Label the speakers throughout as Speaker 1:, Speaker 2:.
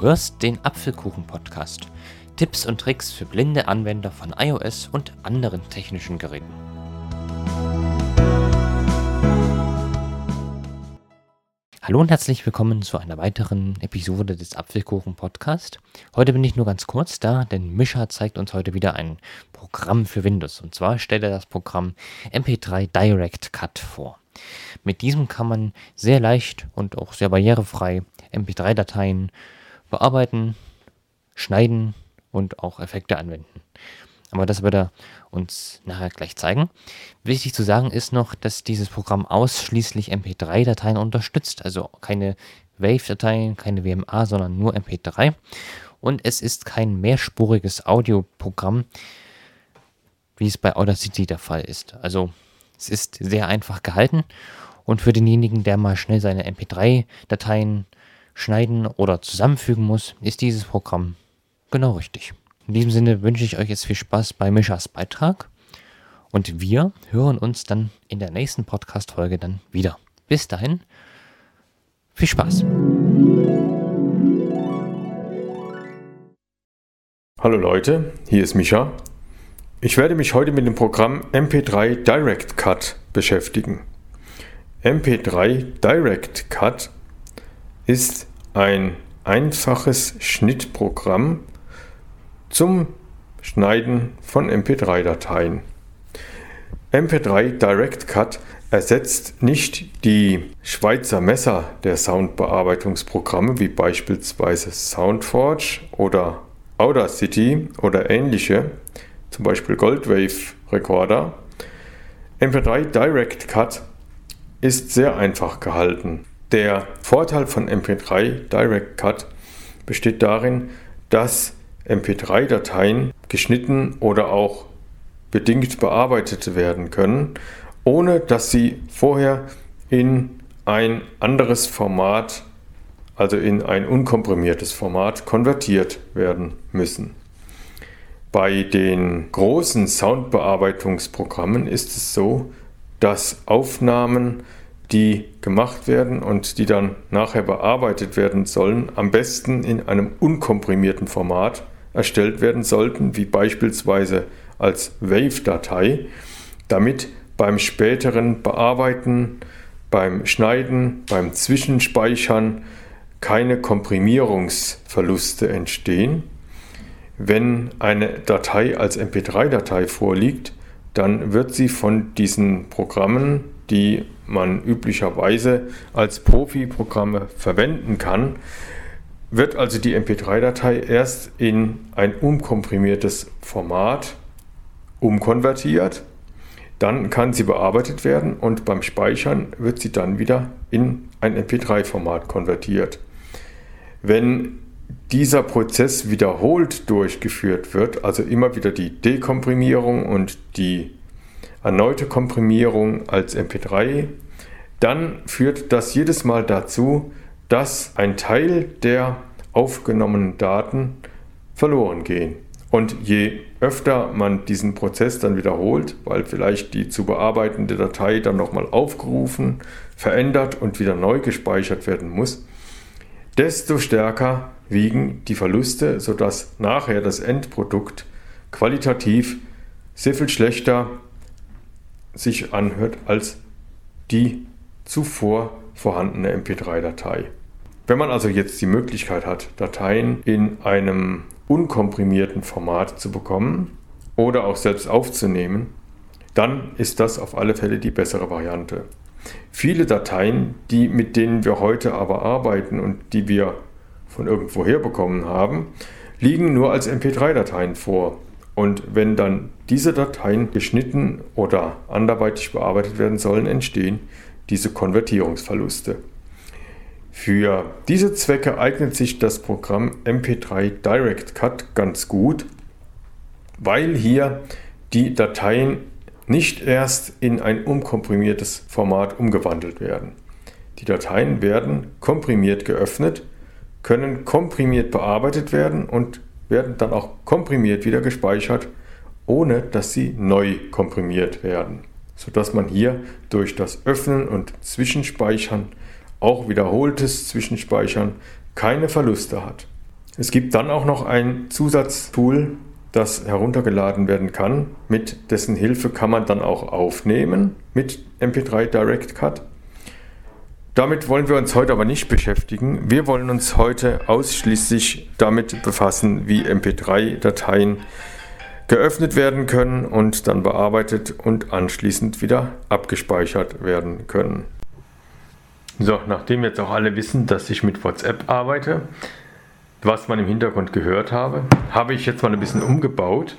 Speaker 1: Du hörst den Apfelkuchen-Podcast. Tipps und Tricks für blinde Anwender von iOS und anderen technischen Geräten. Hallo und herzlich willkommen zu einer weiteren Episode des Apfelkuchen-Podcast. Heute bin ich nur ganz kurz da, denn Mischa zeigt uns heute wieder ein Programm für Windows. Und zwar stellt er das Programm MP3 Direct Cut vor. Mit diesem kann man sehr leicht und auch sehr barrierefrei MP3-Dateien bearbeiten, schneiden und auch Effekte anwenden. Aber das wird er uns nachher gleich zeigen. Wichtig zu sagen ist noch, dass dieses Programm ausschließlich MP3-Dateien unterstützt, also keine Wave-Dateien, keine WMA, sondern nur MP3. Und es ist kein mehrspuriges Audioprogramm, wie es bei Audacity der Fall ist. Also es ist sehr einfach gehalten und für denjenigen, der mal schnell seine MP3-Dateien schneiden oder zusammenfügen muss, ist dieses Programm genau richtig. In diesem Sinne wünsche ich euch jetzt viel Spaß bei Mischas Beitrag und wir hören uns dann in der nächsten Podcast-Folge dann wieder. Bis dahin, viel Spaß.
Speaker 2: Hallo Leute, hier ist Micha. Ich werde mich heute mit dem Programm MP3 Direct Cut beschäftigen. MP3 Direct Cut ist ein einfaches Schnittprogramm zum Schneiden von MP3-Dateien. MP3 Direct Cut ersetzt nicht die Schweizer Messer der Soundbearbeitungsprogramme wie beispielsweise Soundforge oder Audacity oder ähnliche, zum Beispiel Goldwave Recorder. MP3 Direct Cut ist sehr einfach gehalten. Der Vorteil von MP3 Direct Cut besteht darin, dass MP3-Dateien geschnitten oder auch bedingt bearbeitet werden können, ohne dass sie vorher in ein anderes Format, also in ein unkomprimiertes Format, konvertiert werden müssen. Bei den großen Soundbearbeitungsprogrammen ist es so, dass Aufnahmen die gemacht werden und die dann nachher bearbeitet werden sollen, am besten in einem unkomprimierten Format erstellt werden sollten, wie beispielsweise als Wave-Datei, damit beim späteren Bearbeiten, beim Schneiden, beim Zwischenspeichern keine Komprimierungsverluste entstehen. Wenn eine Datei als MP3-Datei vorliegt, dann wird sie von diesen Programmen, die man üblicherweise als Profi-Programme verwenden kann, wird also die MP3-Datei erst in ein unkomprimiertes Format umkonvertiert. Dann kann sie bearbeitet werden und beim Speichern wird sie dann wieder in ein MP3-Format konvertiert. Wenn dieser Prozess wiederholt durchgeführt wird, also immer wieder die Dekomprimierung und die erneute Komprimierung als MP3, dann führt das jedes Mal dazu, dass ein Teil der aufgenommenen Daten verloren gehen. Und je öfter man diesen Prozess dann wiederholt, weil vielleicht die zu bearbeitende Datei dann nochmal aufgerufen, verändert und wieder neu gespeichert werden muss, desto stärker wiegen die Verluste, sodass nachher das Endprodukt qualitativ sehr viel schlechter sich anhört als die zuvor vorhandene MP3-Datei. Wenn man also jetzt die Möglichkeit hat, Dateien in einem unkomprimierten Format zu bekommen oder auch selbst aufzunehmen, dann ist das auf alle Fälle die bessere Variante. Viele Dateien, die mit denen wir heute aber arbeiten und die wir von irgendwoher bekommen haben, liegen nur als MP3-Dateien vor. Und wenn dann diese Dateien geschnitten oder anderweitig bearbeitet werden sollen, entstehen diese Konvertierungsverluste. Für diese Zwecke eignet sich das Programm MP3 Direct Cut ganz gut, weil hier die Dateien nicht erst in ein unkomprimiertes Format umgewandelt werden. Die Dateien werden komprimiert geöffnet, können komprimiert bearbeitet werden und werden dann auch komprimiert wieder gespeichert, ohne dass sie neu komprimiert werden, sodass man hier durch das Öffnen und Zwischenspeichern, auch wiederholtes Zwischenspeichern, keine Verluste hat. Es gibt dann auch noch ein Zusatztool, das heruntergeladen werden kann. Mit dessen Hilfe kann man dann auch aufnehmen mit MP3 Direct Cut. Damit wollen wir uns heute aber nicht beschäftigen. Wir wollen uns heute ausschließlich damit befassen, wie MP3-Dateien geöffnet werden können und dann bearbeitet und anschließend wieder abgespeichert werden können. So, nachdem jetzt auch alle wissen, dass ich mit WhatsApp arbeite, was man im Hintergrund gehört habe, habe ich jetzt mal ein bisschen umgebaut.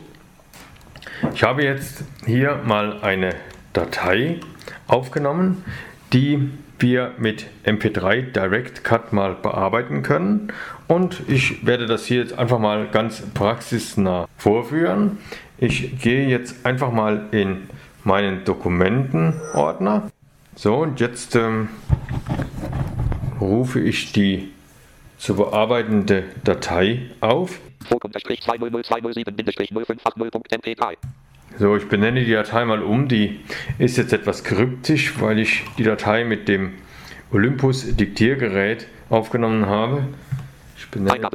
Speaker 2: Ich habe jetzt hier mal eine Datei aufgenommen, die wir mit MP3 Direct Cut mal bearbeiten können. Und ich werde das hier jetzt einfach mal ganz praxisnah vorführen. Ich gehe jetzt einfach mal in meinen Dokumentenordner. So, und jetzt ähm, rufe ich die zu bearbeitende Datei auf. So, ich benenne die Datei mal um. Die ist jetzt etwas kryptisch, weil ich die Datei mit dem Olympus Diktiergerät aufgenommen habe. Ich benenne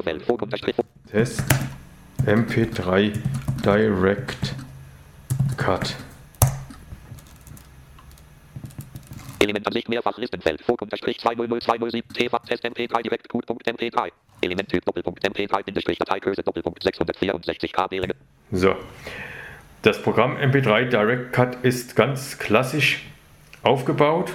Speaker 2: Test MP3 Direct Cut.
Speaker 3: Elementansicht mehrfach Listenfeld. Vogt-2002007 Tefach Test MP3 Direct Q.mp3. Elementtyp Doppelpunkt MP3 Bindestrich Dateigröße Doppelpunkt 664 KB
Speaker 2: So. Das Programm MP3 Direct Cut ist ganz klassisch aufgebaut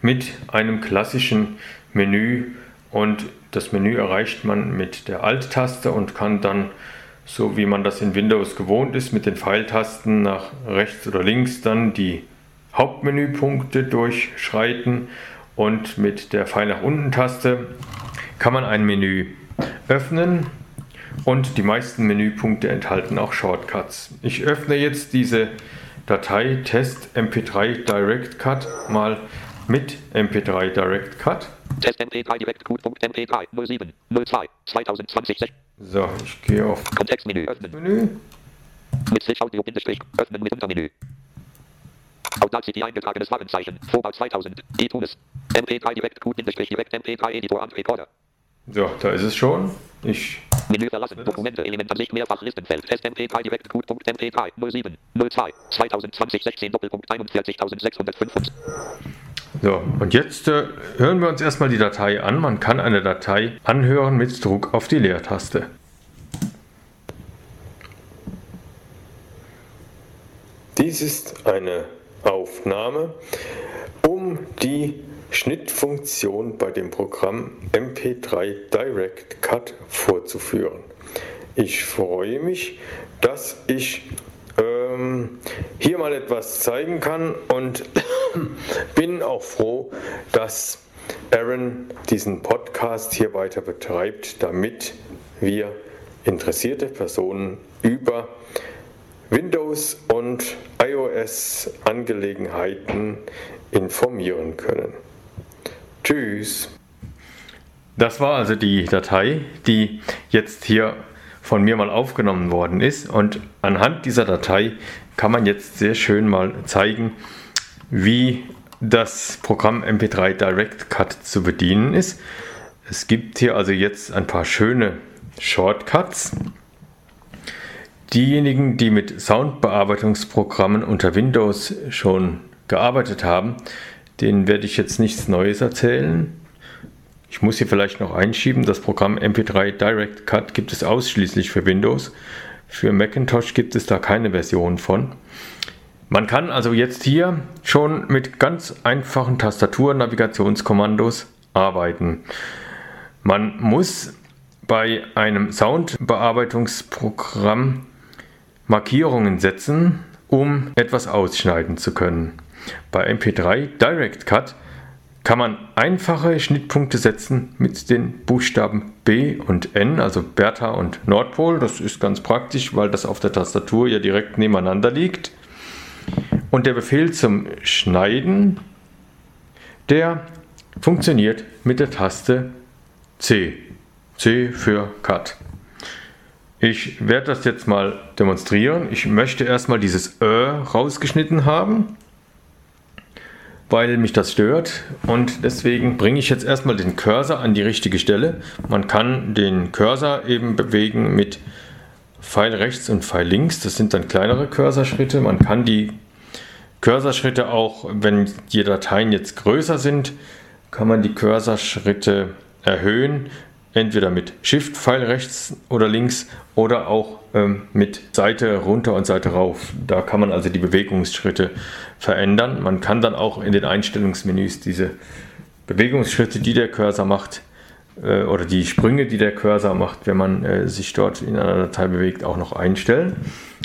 Speaker 2: mit einem klassischen Menü und das Menü erreicht man mit der Alt-Taste und kann dann, so wie man das in Windows gewohnt ist, mit den Pfeiltasten nach rechts oder links dann die Hauptmenüpunkte durchschreiten und mit der Pfeil nach unten Taste kann man ein Menü öffnen und die meisten Menüpunkte enthalten auch Shortcuts. Ich öffne jetzt diese Datei Test MP3 Direct Cut mal mit MP3 Direct Cut.
Speaker 3: Test MP3 Direct Q.mp3 07 02 2020.
Speaker 2: So, ich gehe auf
Speaker 3: Kontextmenü öffnen.
Speaker 2: Menü.
Speaker 3: Mit Switch Audio Bindestrich öffnen mit Untermenü. Audacity eingetragenes Warenzeichen. Vorbau 2000. iTunes. MP3 Direct Q Bindestrich Direct MP3 Editor und Recorder.
Speaker 2: So, da ist es schon. Ich
Speaker 3: Menü verlassen. Dokumente. Elementansicht. Mehrfach Listenfeld. Test MP3 Direct Q.mp3 07 02 2020 16 Doppelpunkt 41605.
Speaker 2: So, und jetzt äh, hören wir uns erstmal die Datei an. Man kann eine Datei anhören mit Druck auf die Leertaste. Dies ist eine Aufnahme, um die Schnittfunktion bei dem Programm MP3 Direct Cut vorzuführen. Ich freue mich, dass ich ähm, hier mal etwas zeigen kann und bin auch froh, dass Aaron diesen Podcast hier weiter betreibt, damit wir interessierte Personen über Windows und iOS Angelegenheiten informieren können. Tschüss. Das war also die Datei, die jetzt hier von mir mal aufgenommen worden ist. Und anhand dieser Datei kann man jetzt sehr schön mal zeigen, wie das Programm MP3 Direct Cut zu bedienen ist. Es gibt hier also jetzt ein paar schöne Shortcuts. Diejenigen, die mit Soundbearbeitungsprogrammen unter Windows schon gearbeitet haben, denen werde ich jetzt nichts Neues erzählen. Ich muss hier vielleicht noch einschieben, das Programm MP3 Direct Cut gibt es ausschließlich für Windows. Für Macintosh gibt es da keine Version von. Man kann also jetzt hier schon mit ganz einfachen Tastatur-Navigationskommandos arbeiten. Man muss bei einem Soundbearbeitungsprogramm Markierungen setzen, um etwas ausschneiden zu können. Bei MP3 Direct Cut kann man einfache Schnittpunkte setzen mit den Buchstaben B und N, also Bertha und Nordpol. Das ist ganz praktisch, weil das auf der Tastatur ja direkt nebeneinander liegt. Und der Befehl zum Schneiden, der funktioniert mit der Taste C. C für Cut. Ich werde das jetzt mal demonstrieren. Ich möchte erstmal dieses Ö rausgeschnitten haben. Weil mich das stört und deswegen bringe ich jetzt erstmal den Cursor an die richtige Stelle. Man kann den Cursor eben bewegen mit Pfeil rechts und Pfeil links. Das sind dann kleinere Cursorschritte. Man kann die Cursorschritte auch, wenn die Dateien jetzt größer sind, kann man die Cursorschritte erhöhen, entweder mit Shift Pfeil rechts oder links oder auch mit Seite runter und Seite rauf. Da kann man also die Bewegungsschritte verändern. Man kann dann auch in den Einstellungsmenüs diese Bewegungsschritte, die der Cursor macht, äh, oder die Sprünge, die der Cursor macht, wenn man äh, sich dort in einer Datei bewegt, auch noch einstellen.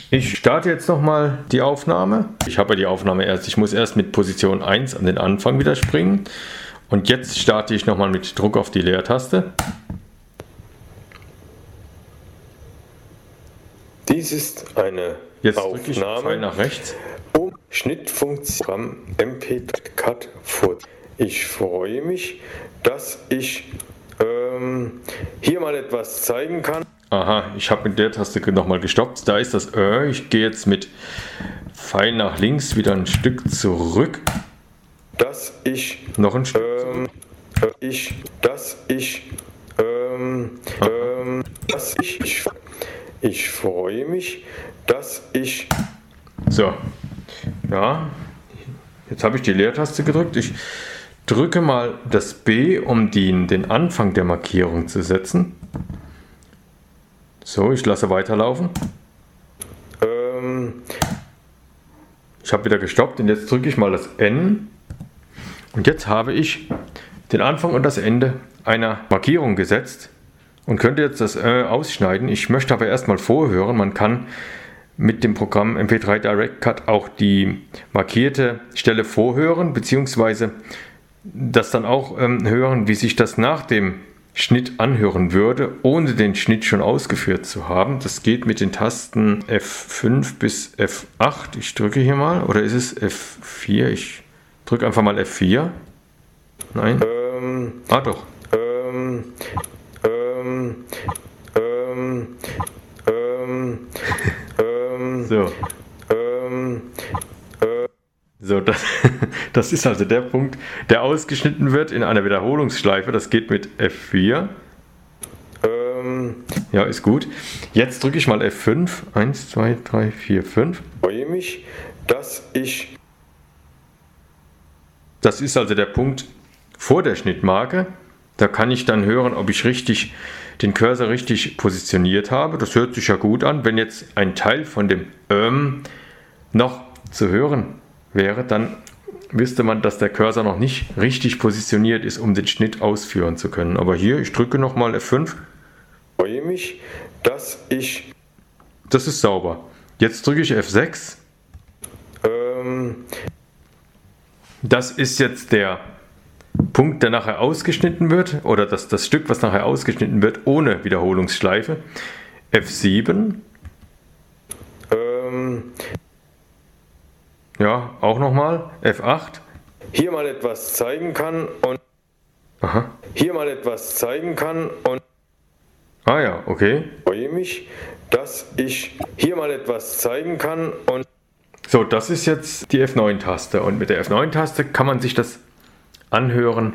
Speaker 2: Ich starte jetzt nochmal die Aufnahme. Ich habe ja die Aufnahme erst, ich muss erst mit Position 1 an den Anfang wieder springen. Und jetzt starte ich nochmal mit Druck auf die Leertaste.
Speaker 4: Dies ist eine
Speaker 2: Jetzt Aufnahme
Speaker 4: nach rechts. um Schnittfunktion MP-Cut vor. Ich freue mich, dass ich ähm, hier mal etwas zeigen kann.
Speaker 2: Aha, ich habe mit der Taste nochmal gestoppt. Da ist das Ö. Ich gehe jetzt mit Pfeil nach links wieder ein Stück zurück.
Speaker 4: Dass ich
Speaker 2: noch ein Stück
Speaker 4: ähm, ich, dass ich ähm, ähm, dass ich, ich ich freue mich, dass ich.
Speaker 2: So. Ja. Jetzt habe ich die Leertaste gedrückt. Ich drücke mal das B, um den, den Anfang der Markierung zu setzen. So, ich lasse weiterlaufen. Ähm. Ich habe wieder gestoppt und jetzt drücke ich mal das N. Und jetzt habe ich den Anfang und das Ende einer Markierung gesetzt und könnte jetzt das äh, ausschneiden. Ich möchte aber erstmal vorhören. Man kann mit dem Programm MP3 Direct Cut auch die markierte Stelle vorhören, beziehungsweise das dann auch ähm, hören, wie sich das nach dem Schnitt anhören würde, ohne den Schnitt schon ausgeführt zu haben. Das geht mit den Tasten F5 bis F8. Ich drücke hier mal, oder ist es F4? Ich drücke einfach mal F4. Nein? Ähm, ah doch. Ähm, ähm, ähm, ähm, so. Ähm, äh. So, das, das ist also der Punkt, der ausgeschnitten wird in einer Wiederholungsschleife. Das geht mit F4. Ähm, ja, ist gut. Jetzt drücke ich mal F5. 1, 2, 3, 4, 5.
Speaker 4: Freue mich, dass ich.
Speaker 2: Das ist also der Punkt vor der Schnittmarke. Da kann ich dann hören, ob ich richtig den Cursor richtig positioniert habe. Das hört sich ja gut an. Wenn jetzt ein Teil von dem ähm noch zu hören wäre, dann wüsste man, dass der Cursor noch nicht richtig positioniert ist, um den Schnitt ausführen zu können. Aber hier, ich drücke nochmal F5.
Speaker 4: Freue mich, dass ich.
Speaker 2: Das ist sauber. Jetzt drücke ich F6. Ähm. Das ist jetzt der Punkt, der nachher ausgeschnitten wird, oder das, das Stück, was nachher ausgeschnitten wird, ohne Wiederholungsschleife. F7. Ähm. Ja, auch nochmal. F8.
Speaker 4: Hier mal etwas zeigen kann und.
Speaker 2: Aha.
Speaker 4: Hier mal etwas zeigen kann und.
Speaker 2: Ah ja, okay.
Speaker 4: Ich freue mich, dass ich hier mal etwas zeigen kann und.
Speaker 2: So, das ist jetzt die F9-Taste und mit der F9-Taste kann man sich das anhören,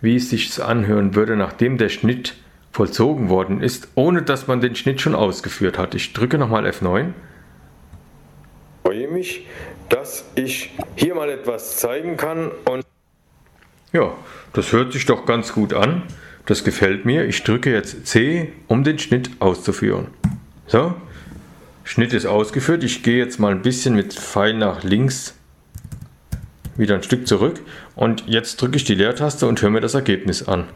Speaker 2: wie es sich anhören würde, nachdem der Schnitt vollzogen worden ist, ohne dass man den Schnitt schon ausgeführt hat. Ich drücke nochmal F9.
Speaker 4: Ich freue mich, dass ich hier mal etwas zeigen kann und
Speaker 2: ja, das hört sich doch ganz gut an. Das gefällt mir. Ich drücke jetzt C, um den Schnitt auszuführen. So, Schnitt ist ausgeführt. Ich gehe jetzt mal ein bisschen mit Pfeil nach links wieder ein Stück zurück und jetzt drücke ich die Leertaste und höre mir das Ergebnis an.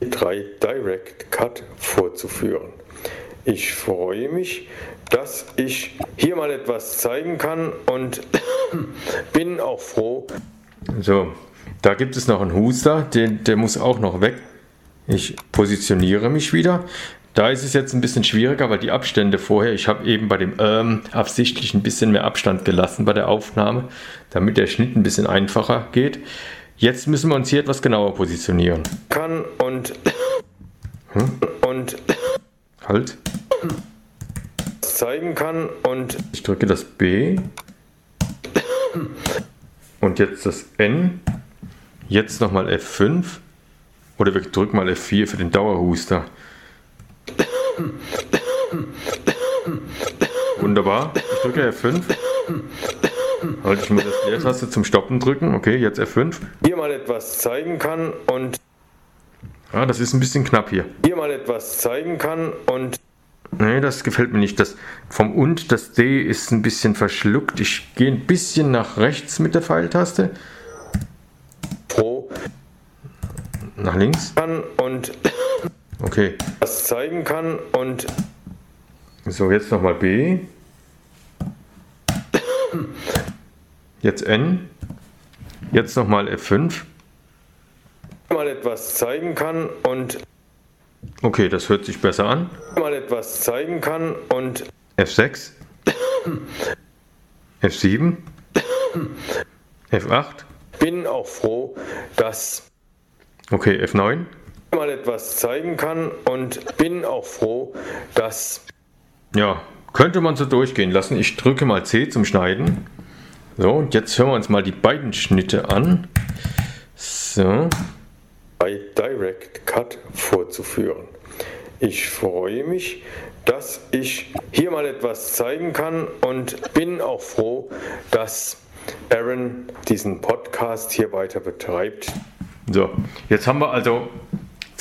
Speaker 4: 3 Direct Cut vorzuführen. Ich freue mich, dass ich hier mal etwas zeigen kann und bin auch froh.
Speaker 2: So, da gibt es noch einen Huster, den, der muss auch noch weg. Ich positioniere mich wieder. Da ist es jetzt ein bisschen schwieriger, weil die Abstände vorher, ich habe eben bei dem ähm, absichtlich ein bisschen mehr Abstand gelassen bei der Aufnahme, damit der Schnitt ein bisschen einfacher geht. Jetzt müssen wir uns hier etwas genauer positionieren.
Speaker 4: Kann und
Speaker 2: hm?
Speaker 4: und
Speaker 2: halt
Speaker 4: zeigen kann und
Speaker 2: ich drücke das B. und jetzt das N. Jetzt nochmal F5. Oder wir drücken mal F4 für den Dauerhuster. Wunderbar. Ich drücke F5. Halte ich mir das Leertaste zum Stoppen drücken. Okay, jetzt F5.
Speaker 4: Hier mal etwas zeigen kann und
Speaker 2: Ja, das ist ein bisschen knapp hier.
Speaker 4: hier mal etwas zeigen kann und
Speaker 2: Nee, das gefällt mir nicht. Das vom und das D ist ein bisschen verschluckt. Ich gehe ein bisschen nach rechts mit der Pfeiltaste.
Speaker 4: froh
Speaker 2: Nach links.
Speaker 4: kann und
Speaker 2: Okay.
Speaker 4: was zeigen kann und
Speaker 2: So, jetzt nochmal B. Jetzt N. Jetzt nochmal F5.
Speaker 4: mal etwas zeigen kann und
Speaker 2: Okay, das hört sich besser an.
Speaker 4: mal etwas zeigen kann und
Speaker 2: F6. F7. F8.
Speaker 4: bin auch froh, dass
Speaker 2: Okay, F9.
Speaker 4: Mal etwas zeigen kann und bin auch froh, dass
Speaker 2: Ja, könnte man so durchgehen lassen. Ich drücke mal C zum Schneiden. So, und jetzt hören wir uns mal die beiden Schnitte an. So,
Speaker 4: bei Direct Cut vorzuführen. Ich freue mich, dass ich hier mal etwas zeigen kann und bin auch froh, dass Aaron diesen Podcast hier weiter betreibt.
Speaker 2: so. Jetzt haben wir also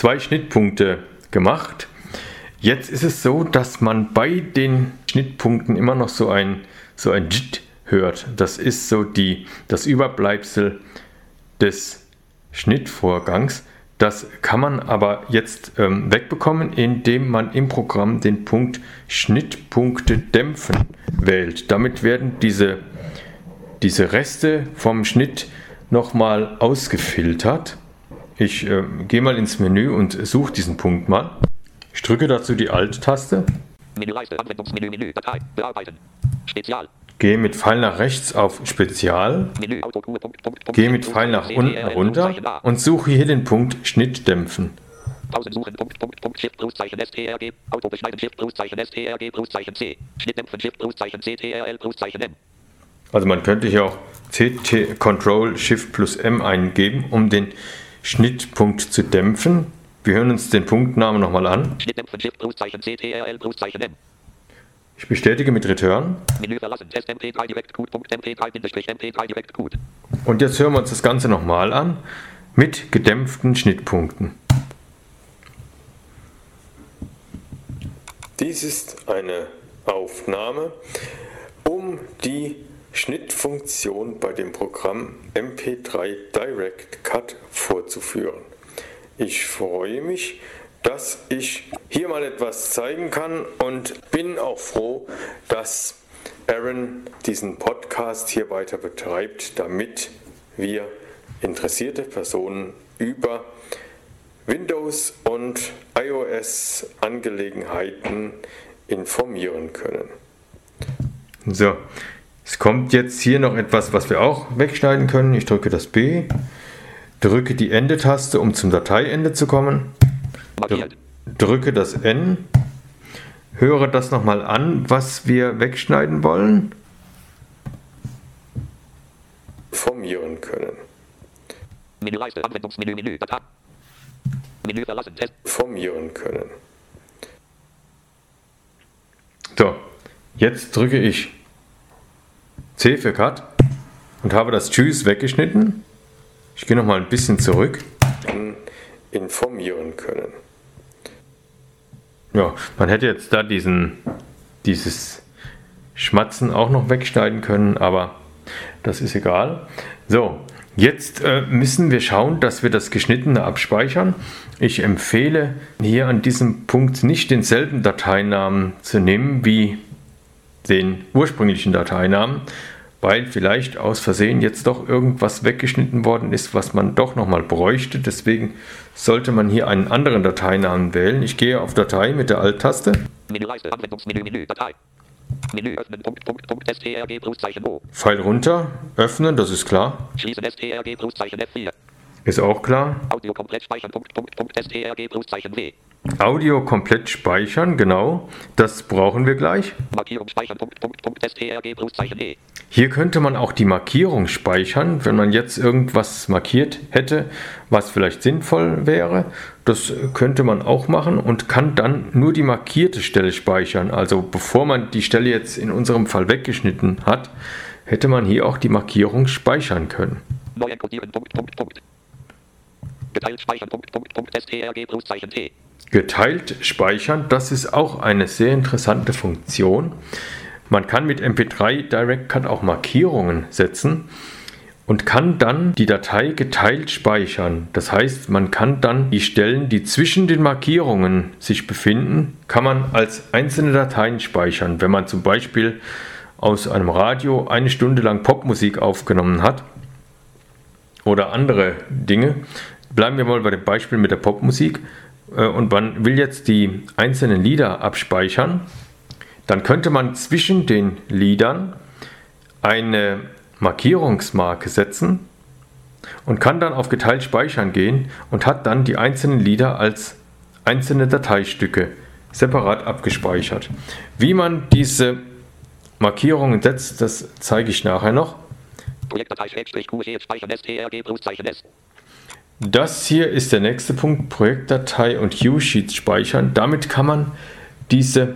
Speaker 2: zwei Schnittpunkte gemacht. Jetzt ist es so, dass man bei den Schnittpunkten immer noch so ein, so ein Jit hört. Das ist so die, das Überbleibsel des Schnittvorgangs. Das kann man aber jetzt ähm, wegbekommen, indem man im Programm den Punkt Schnittpunkte dämpfen wählt. Damit werden diese, diese Reste vom Schnitt nochmal ausgefiltert. Ich äh, gehe mal ins Menü und suche diesen Punkt mal. Ich drücke dazu die Alt-Taste,
Speaker 3: Menüleiste, Anwendungsmenü, Menü, Datei, bearbeiten. Spezial.
Speaker 2: gehe mit Pfeil nach rechts auf Spezial,
Speaker 3: Menü, Autokur, Punkt, Punkt, Punkt.
Speaker 2: gehe mit Pfeil nach unten runter und suche hier den Punkt Schnitt dämpfen.
Speaker 3: Pausen suchen, Punkt, Punkt, Punkt, Shift, Pluszeichen, STRG, Auto beschneiden, Shift, Pluszeichen, STRG, Pluszeichen C, Schnittdämpfen, Shift, Pluszeichen, CTRL, Pluszeichen M.
Speaker 2: Also man könnte hier auch CT Control Shift plus M eingeben, um den Schnittpunkt zu dämpfen. Wir hören uns den Punktnamen nochmal an. Ich bestätige mit Return.
Speaker 3: Menü verlassen, Test MP3 Direct Code, Punkt, MP3, Bindestrich, MP3 Direct Code.
Speaker 2: Und jetzt hören wir uns das Ganze nochmal an mit gedämpften Schnittpunkten.
Speaker 4: Dies ist eine Aufnahme, um die Schnittfunktion bei dem Programm MP3 Direct Cut vorzuführen. Ich freue mich, dass ich hier mal etwas zeigen kann und bin auch froh, dass Aaron diesen Podcast hier weiter betreibt, damit wir interessierte Personen über Windows und iOS Angelegenheiten informieren können.
Speaker 2: So, es kommt jetzt hier noch etwas, was wir auch wegschneiden können. Ich drücke das B, drücke die Ende-Taste, um zum Dateiende zu kommen, drücke das N, höre das nochmal an, was wir wegschneiden wollen.
Speaker 4: Informieren können.
Speaker 3: Menüleiste, Anwendungsmenü, Menü, Datei. Menü verlassen, Test.
Speaker 4: Informieren können.
Speaker 2: So, jetzt drücke ich C für Cut und habe das Tschüss weggeschnitten. Ich gehe nochmal ein bisschen zurück.
Speaker 4: Informieren können.
Speaker 2: Ja, man hätte jetzt da diesen, dieses Schmatzen auch noch wegschneiden können, aber das ist egal. So, jetzt äh, müssen wir schauen, dass wir das Geschnittene abspeichern. Ich empfehle hier an diesem Punkt nicht denselben Dateinamen zu nehmen wie den ursprünglichen Dateinamen, weil vielleicht aus Versehen jetzt doch irgendwas weggeschnitten worden ist, was man doch nochmal bräuchte. Deswegen sollte man hier einen anderen Dateinamen wählen. Ich gehe auf Datei mit der Alt-Taste,
Speaker 3: Menüleiste, Anwendungsmenü, Menü, Datei. Menü öffnen, Punkt, Punkt, Punkt, STRG, Pluszeichen O.
Speaker 2: Pfeil runter, öffnen, das ist klar.
Speaker 3: Schließen STRG, Pluszeichen F4.
Speaker 2: Ist auch klar.
Speaker 3: Audio komplett speichern. Punkt, Punkt, Punkt, STRG Pluszeichen W.
Speaker 2: Audio komplett speichern, genau. Das brauchen wir gleich.
Speaker 3: Markierung speichern. Punkt, Punkt, Punkt, STRG Pluszeichen E.
Speaker 2: Hier könnte man auch die Markierung speichern, wenn man jetzt irgendwas markiert hätte, was vielleicht sinnvoll wäre. Das könnte man auch machen und kann dann nur die markierte Stelle speichern. Also bevor man die Stelle jetzt in unserem Fall weggeschnitten hat, hätte man hier auch die Markierung speichern können.
Speaker 3: Neu encodieren. Punkt, Punkt, Punkt. Geteilt speichern. Punkt, Punkt, Punkt, STRG Pluszeichen T.
Speaker 2: Geteilt speichern, das ist auch eine sehr interessante Funktion. Man kann mit MP3 Direct Cut auch Markierungen setzen und kann dann die Datei geteilt speichern. Das heißt, man kann dann die Stellen, die zwischen den Markierungen sich befinden, kann man als einzelne Dateien speichern. Wenn man zum Beispiel aus einem Radio eine Stunde lang Popmusik aufgenommen hat oder andere Dinge, bleiben wir mal bei dem Beispiel mit der Popmusik äh, und man will jetzt die einzelnen Lieder abspeichern, dann könnte man zwischen den Liedern eine Markierungsmarke setzen und kann dann auf geteilt speichern gehen und hat dann die einzelnen Lieder als einzelne Dateistücke separat abgespeichert. Wie man diese Markierungen setzt, das zeige ich nachher noch.
Speaker 3: Projektdatei Schrägstrich QG speichern STRG Pluszeichen S.
Speaker 2: Das hier ist der nächste Punkt, Projektdatei und U-Sheets speichern. Damit kann man diese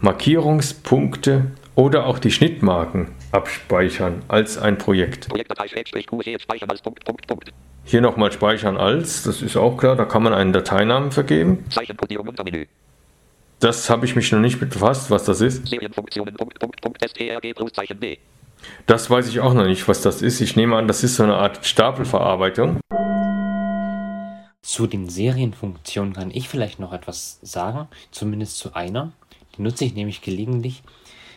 Speaker 2: Markierungspunkte oder auch die Schnittmarken abspeichern als ein Projekt. Hier nochmal speichern als, das ist auch klar, da kann man einen Dateinamen vergeben. Das habe ich mich noch nicht mit befasst, was das ist.
Speaker 3: B.
Speaker 2: Das weiß ich auch noch nicht, was das ist. Ich nehme an, das ist so eine Art Stapelverarbeitung.
Speaker 1: Zu den Serienfunktionen kann ich vielleicht noch etwas sagen, zumindest zu einer. Die nutze ich nämlich gelegentlich.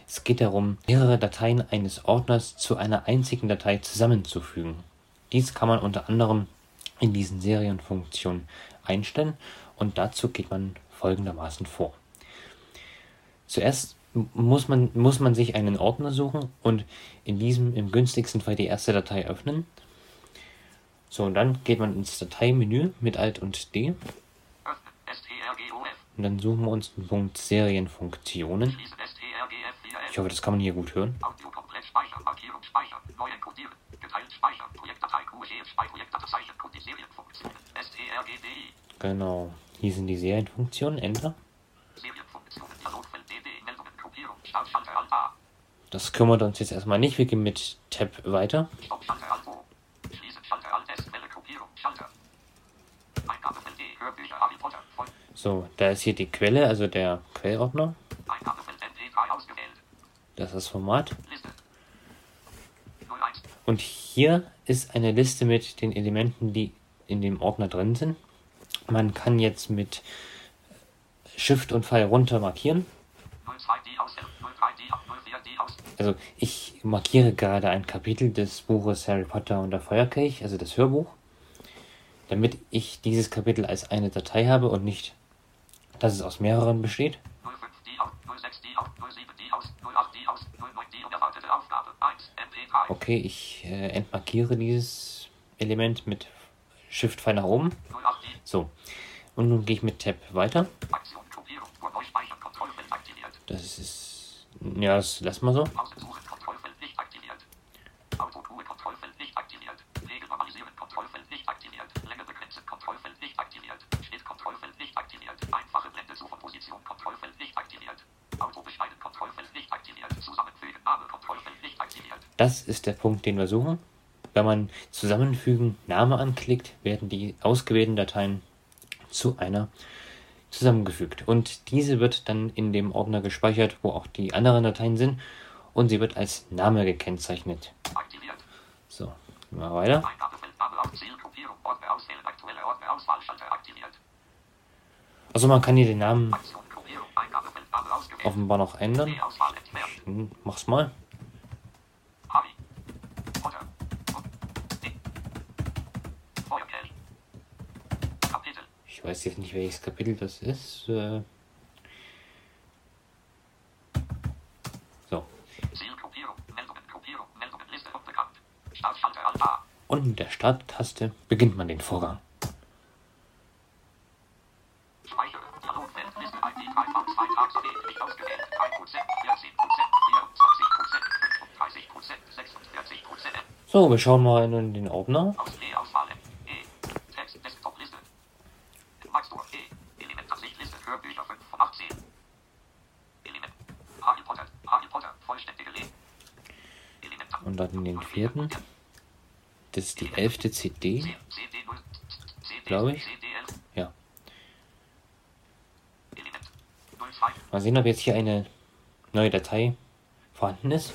Speaker 1: Es geht darum, mehrere Dateien eines Ordners zu einer einzigen Datei zusammenzufügen. Dies kann man unter anderem in diesen Serienfunktionen einstellen und dazu geht man folgendermaßen vor. Zuerst muss man, muss man sich einen Ordner suchen und in diesem im günstigsten Fall die erste Datei öffnen. So, und dann geht man ins Dateimenü mit Alt und D und dann suchen wir uns den Punkt Serienfunktionen.
Speaker 3: Schließen STRGF4L.
Speaker 1: Ich hoffe, das kann man hier gut hören. Genau. Hier sind die Serienfunktionen. Enter. Das kümmert uns jetzt erstmal nicht. Wir gehen mit Tab weiter.
Speaker 3: Stopp Schalter Alt
Speaker 1: So, da ist hier die Quelle, also der Quellordner.
Speaker 3: Eingabefeld MP3 ausgewählt.
Speaker 1: Das ist das Format.
Speaker 3: Liste. 01.
Speaker 1: Und hier ist eine Liste mit den Elementen, die in dem Ordner drin sind. Man kann jetzt mit Shift und Pfeil runter markieren.
Speaker 3: 02 die aus. 03 die ab. 04 die aus.
Speaker 1: Also ich markiere gerade ein Kapitel des Buches Harry Potter und der Feuerkelch, also das Hörbuch, damit ich dieses Kapitel als eine Datei habe und nicht, dass es aus mehreren besteht.
Speaker 3: 05 die aus. 06 die aus. 07 die aus. 08 die aus. 09 die unerwartete Aufgabe. 1. MP3.
Speaker 1: Okay, ich äh, entmarkiere dieses Element mit Shift Pfeil nach oben.
Speaker 3: 08 die.
Speaker 1: So. Und nun gehe ich mit Tab weiter. Das ist. Ja, das lassen wir so. Das ist der Punkt, den wir suchen. Wenn man Zusammenfügen Name anklickt, werden die ausgewählten Dateien zu einer zusammengefügt. Und diese wird dann in dem Ordner gespeichert, wo auch die anderen Dateien sind. Und sie wird als Name gekennzeichnet.
Speaker 3: Aktiviert.
Speaker 1: So, gehen wir weiter. Also man kann hier den Namen offenbar noch ändern.
Speaker 3: Entfernt.
Speaker 1: Hm, Mach's mal.
Speaker 3: Harry. Potter. D. Feuerkelch. Kapitel.
Speaker 1: Ich weiß jetzt nicht, welches Kapitel das ist. Äh so, und mit der Starttaste beginnt man den Vorgang.
Speaker 3: Speichere. Dialogfeld. Liste ID 3v2 Tagsweg. Nicht ausgewählt. 3%, 14%, 24%, 36%, 46%.
Speaker 1: So, wir schauen mal in den Ordner.
Speaker 3: Aus E auswahlen. E. Text. Desktop-Liste. Maxtor. E. Elementansicht-Liste. Hörbücher 5 von 18. Element. Harry Potter. Harry Potter. Vollständige Lehre. Element.
Speaker 1: Und dann in den vierten. Das ist die elfte CD,
Speaker 3: CD 0. CD.
Speaker 1: Glaube ich.
Speaker 3: CD 11.
Speaker 1: ja.
Speaker 3: Element. 02.
Speaker 1: Mal sehen, ob jetzt hier eine neue Datei vorhanden ist.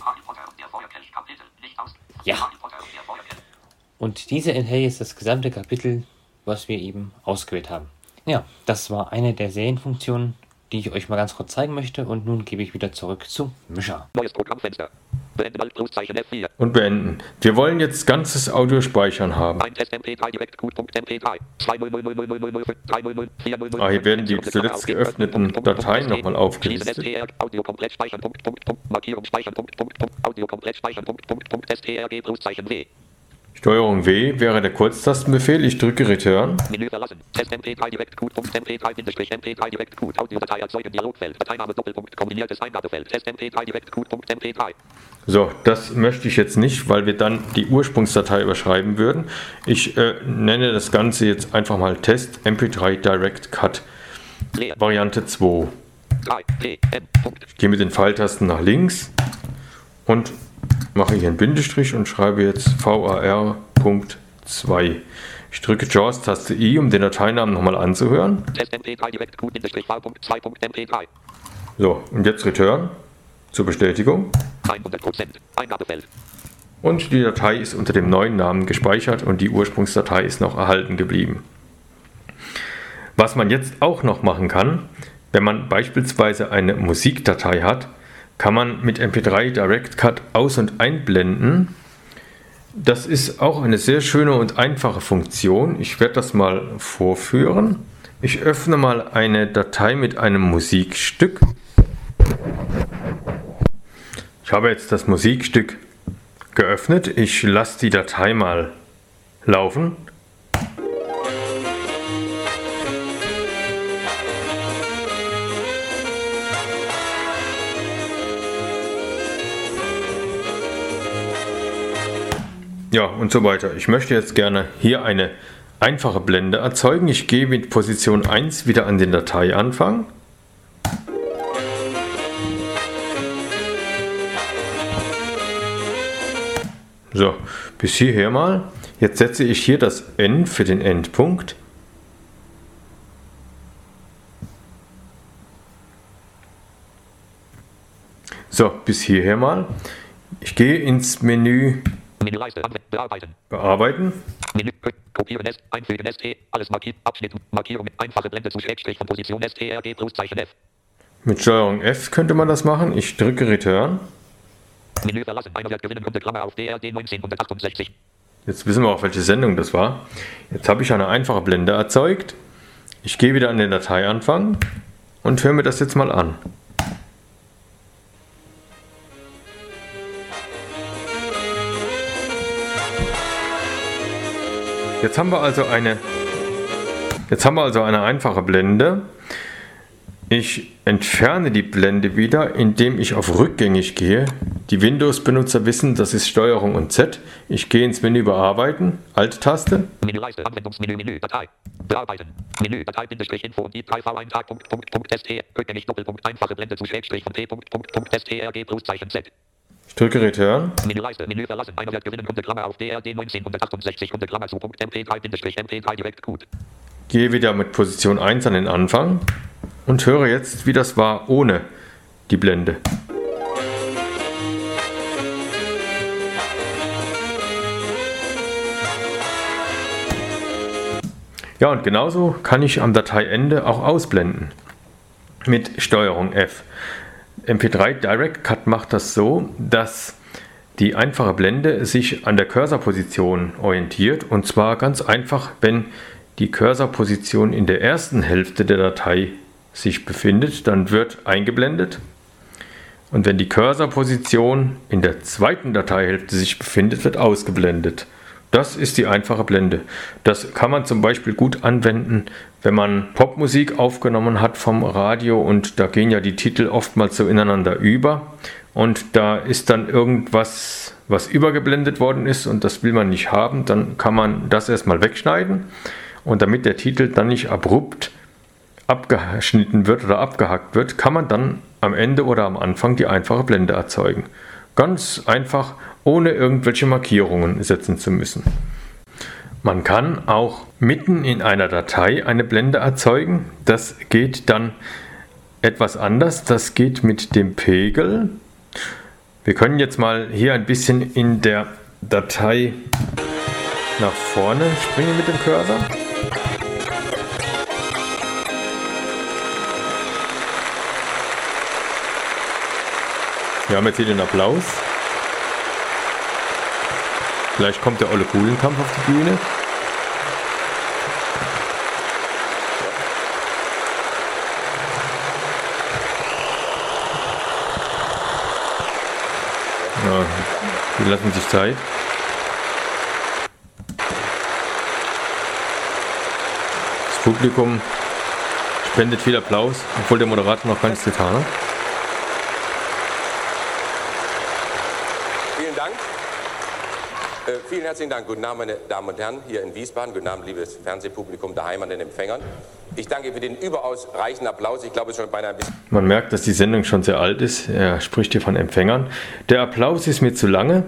Speaker 1: Ja.
Speaker 3: Und
Speaker 1: diese enthält jetzt das gesamte Kapitel, was wir eben ausgewählt haben. Ja, das war eine der Serienfunktionen, die ich euch mal ganz kurz zeigen möchte. Und nun gebe ich wieder zurück zu Mischa.
Speaker 3: Neues Programmfenster. Beende Alt Pluszeichen F4.
Speaker 2: Und beenden. Wir wollen jetzt ganzes Audio speichern haben.
Speaker 3: Ein Test MP3 direkt gut. MP3. 2000000
Speaker 2: Ah, hier werden die zuletzt geöffneten Dateien nochmal aufgelistet.
Speaker 3: STR, Audio komplett speichern, Punkt, Punkt, Punkt, Markierung speichern, Punkt, Punkt, Punkt, Audio komplett speichern, Punkt, Punkt, Punkt, STRG Pluszeichen W.
Speaker 2: Steuerung W wäre der Kurztastenbefehl. Ich drücke Return.
Speaker 3: Menü verlassen. Test MP3 direkt gut. Punkt MP3 Bindestrich MP3 direkt gut. Audiodatei erzeugen Dialogfeld. Dateiname Doppelpunkt kombiniertes Eingabefeld. Test MP3 direkt gut. Punkt MP3.
Speaker 2: So, das möchte ich jetzt nicht, weil wir dann die Ursprungsdatei überschreiben würden. Ich äh, nenne das Ganze jetzt einfach mal Test MP3 Direct Cut
Speaker 3: Leer.
Speaker 2: Variante 2.
Speaker 3: 3 P M. Punkt.
Speaker 2: Ich gehe mit den Pfeiltasten nach links und mache hier einen Bindestrich und schreibe jetzt var.2. Ich drücke JAWS-Taste I, um den Dateinamen nochmal anzuhören.
Speaker 3: Test MP3 direkt gut. Bindestrich V.2. MP3.
Speaker 2: So, und jetzt Return zur Bestätigung.
Speaker 3: 100%. Eingabefeld.
Speaker 2: Und die Datei ist unter dem neuen Namen gespeichert und die Ursprungsdatei ist noch erhalten geblieben. Was man jetzt auch noch machen kann, wenn man beispielsweise eine Musikdatei hat, kann man mit MP3 Direct Cut aus- und einblenden. Das ist auch eine sehr schöne und einfache Funktion. Ich werde das mal vorführen. Ich öffne mal eine Datei mit einem Musikstück. Ich habe jetzt das Musikstück geöffnet. Ich lasse die Datei mal laufen. Ja, und so weiter. Ich möchte jetzt gerne hier eine einfache Blende erzeugen. Ich gehe mit Position 1 wieder an den Dateianfang. So, bis hierher mal. Jetzt setze ich hier das N für den Endpunkt. So, bis hierher mal. Ich gehe ins Menü
Speaker 3: Menüleiste. Bearbeiten.
Speaker 2: Bearbeiten.
Speaker 3: Menü. Kopieren S. Einfügen ST. Alles markiert. Abschnitt. Markierung. Einfache Blende zu Schrägstrich von Position STRG Pluszeichen F.
Speaker 2: Mit Steuerung F könnte man das machen. Ich drücke Return.
Speaker 3: Menü verlassen. Einer wird gewinnen. Kunde Klammer auf DRD 1968.
Speaker 2: Jetzt wissen wir auch, welche Sendung das war. Jetzt habe ich eine einfache Blende erzeugt. Ich gehe wieder an den Dateianfang und höre mir das jetzt mal an. Jetzt haben wir also eine Jetzt haben wir also eine einfache Blende. Ich entferne die Blende wieder, indem ich auf rückgängig gehe. Die Windows-Benutzer wissen, das ist Steuerung und Z. Ich gehe ins Menü Bearbeiten, Alt-Taste.
Speaker 3: Menüleiste. Anwendungsmenü. Menü. Datei. Bearbeiten. Menü. Datei. Bindestrich Info und die 3V Eintrag. Punkt. Punkt. Punkt. ST. Rückgängig. Doppelpunkt. Einfache Blende zu Schrägstrich von P. Punkt. Punkt. Punkt. STRG Pluszeichen Z.
Speaker 2: Ich drücke Return.
Speaker 3: Menüleiste. Menü verlassen. Einer wird gewinnen. Kunde Klammer auf DRD 1968. Kunde Klammer zu. Punkt. MP3. Bindestrich MP3 direkt gut.
Speaker 2: Gehe wieder mit Position 1 an den Anfang und höre jetzt, wie das war ohne die Blende. Ja, und genauso kann ich am Dateiende auch ausblenden mit Steuerung F. MP3 Direct Cut macht das so, dass die einfache Blende sich an der Cursorposition orientiert und zwar ganz einfach, wenn die Cursorposition in der ersten Hälfte der Datei sich befindet, dann wird eingeblendet. Und wenn die Cursorposition in der zweiten Dateihälfte sich befindet, wird ausgeblendet. Das ist die einfache Blende. Das kann man zum Beispiel gut anwenden, wenn man Popmusik aufgenommen hat vom Radio und da gehen ja die Titel oftmals so ineinander über und da ist dann irgendwas, was übergeblendet worden ist und das will man nicht haben, dann kann man das erstmal wegschneiden und damit der Titel dann nicht abrupt abgeschnitten wird oder abgehackt wird, kann man dann am Ende oder am Anfang die einfache Blende erzeugen. Ganz einfach, ohne irgendwelche Markierungen setzen zu müssen. Man kann auch mitten in einer Datei eine Blende erzeugen. Das geht dann etwas anders. Das geht mit dem Pegel. Wir können jetzt mal hier ein bisschen in der Datei nach vorne springen mit dem Cursor. Wir haben jetzt hier den Applaus. Vielleicht kommt der Olle Kuhlenkampf auf die Bühne. Ja, die lassen sich Zeit. Das Publikum spendet viel Applaus, obwohl der Moderator noch gar nichts getan hat.
Speaker 5: Vielen Dank. Äh, vielen herzlichen Dank. Guten Abend, meine Damen und Herren, hier in Wiesbaden. Guten Abend, liebes Fernsehpublikum daheim an den Empfängern. Ich danke für den überaus reichen Applaus. Ich glaube, es ist schon beinahe ein bisschen.
Speaker 2: Man merkt, dass die Sendung schon sehr alt ist. Er spricht hier von Empfängern. Der Applaus ist mir zu lange.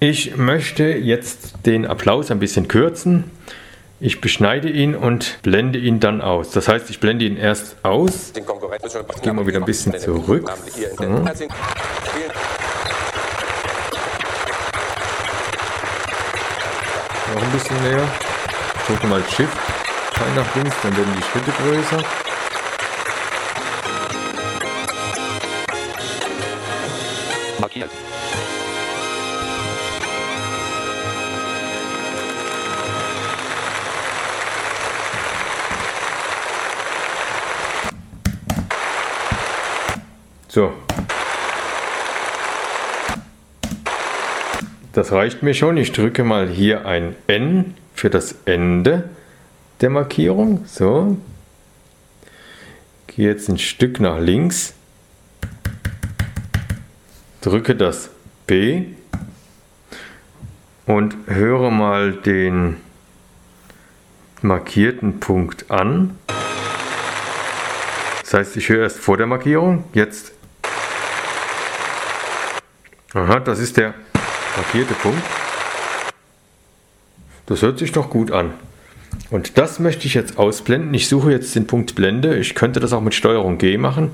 Speaker 2: Ich möchte jetzt den Applaus ein bisschen kürzen. Ich beschneide ihn und blende ihn dann aus. Das heißt, ich blende ihn erst aus.
Speaker 5: Den Konkurrenten schon
Speaker 2: Gehen wir wieder ein bisschen zurück. So.
Speaker 5: der- Herzlichen- Vielen
Speaker 2: Noch ein bisschen näher. Ich drücke mal Shift Pfeil nach links, dann werden die Schritte größer. Das reicht mir schon. Ich drücke mal hier ein N für das Ende der Markierung. So. Gehe jetzt ein Stück nach links. Drücke das B und höre mal den markierten Punkt an. Das heißt, ich höre erst vor der Markierung. Jetzt Aha, das ist der markierte Punkt. Das hört sich doch gut an. Und das möchte ich jetzt ausblenden. Ich suche jetzt den Punkt Blende. Ich könnte das auch mit Steuerung G machen,